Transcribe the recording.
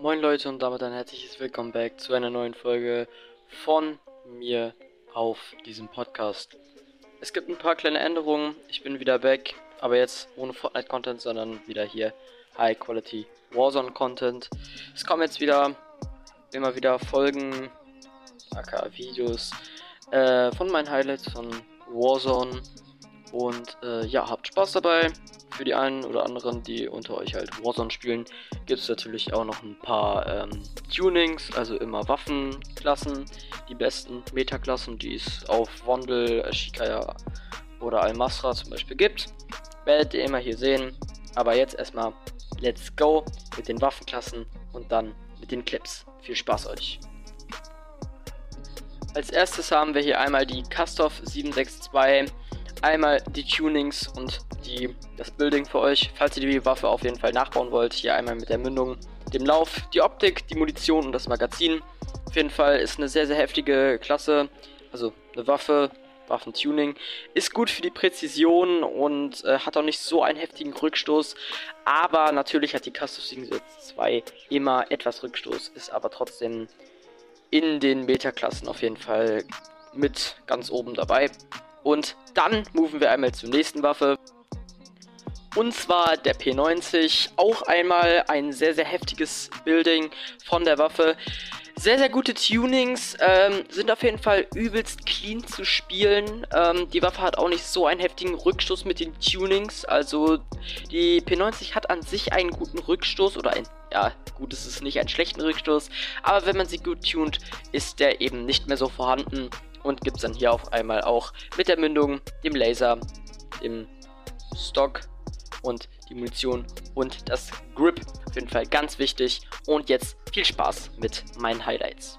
Moin Leute und damit ein herzliches Willkommen back zu einer neuen Folge von mir auf diesem Podcast. Es gibt ein paar kleine Änderungen, ich bin wieder back, aber jetzt ohne Fortnite-Content, sondern wieder hier High Quality Warzone-Content. Es kommen jetzt wieder immer wieder Folgen, aka Videos äh, von meinen Highlights von Warzone und äh, ja, habt Spaß dabei. Für die einen oder anderen, die unter euch halt Warzone spielen, gibt es natürlich auch noch ein paar ähm, Tunings, also immer Waffenklassen, die besten Metaklassen, die es auf Wandel, Shikaya oder Al-Masra zum Beispiel gibt. Werdet ihr immer hier sehen. Aber jetzt erstmal, let's go mit den Waffenklassen und dann mit den Clips. Viel Spaß euch! Als erstes haben wir hier einmal die Kastov 762 einmal die Tunings und die, das Building für euch, falls ihr die Waffe auf jeden Fall nachbauen wollt. Hier einmal mit der Mündung, dem Lauf, die Optik, die Munition und das Magazin. Auf jeden Fall ist eine sehr, sehr heftige Klasse. Also eine Waffe, Waffentuning. Ist gut für die Präzision und äh, hat auch nicht so einen heftigen Rückstoß. Aber natürlich hat die Custom 2 immer etwas Rückstoß, ist aber trotzdem in den Meta-Klassen auf jeden Fall mit ganz oben dabei. Und dann moven wir einmal zur nächsten Waffe. Und zwar der P90. Auch einmal ein sehr, sehr heftiges Building von der Waffe. Sehr, sehr gute Tunings, ähm, sind auf jeden Fall übelst clean zu spielen. Ähm, die Waffe hat auch nicht so einen heftigen Rückstoß mit den Tunings. Also die P90 hat an sich einen guten Rückstoß oder ein, ja, gut, es ist nicht einen schlechten Rückstoß. Aber wenn man sie gut tunt, ist der eben nicht mehr so vorhanden und gibt es dann hier auf einmal auch mit der Mündung, dem Laser, dem Stock und die Munition und das Grip. Auf jeden Fall ganz wichtig. Und jetzt viel Spaß mit meinen Highlights.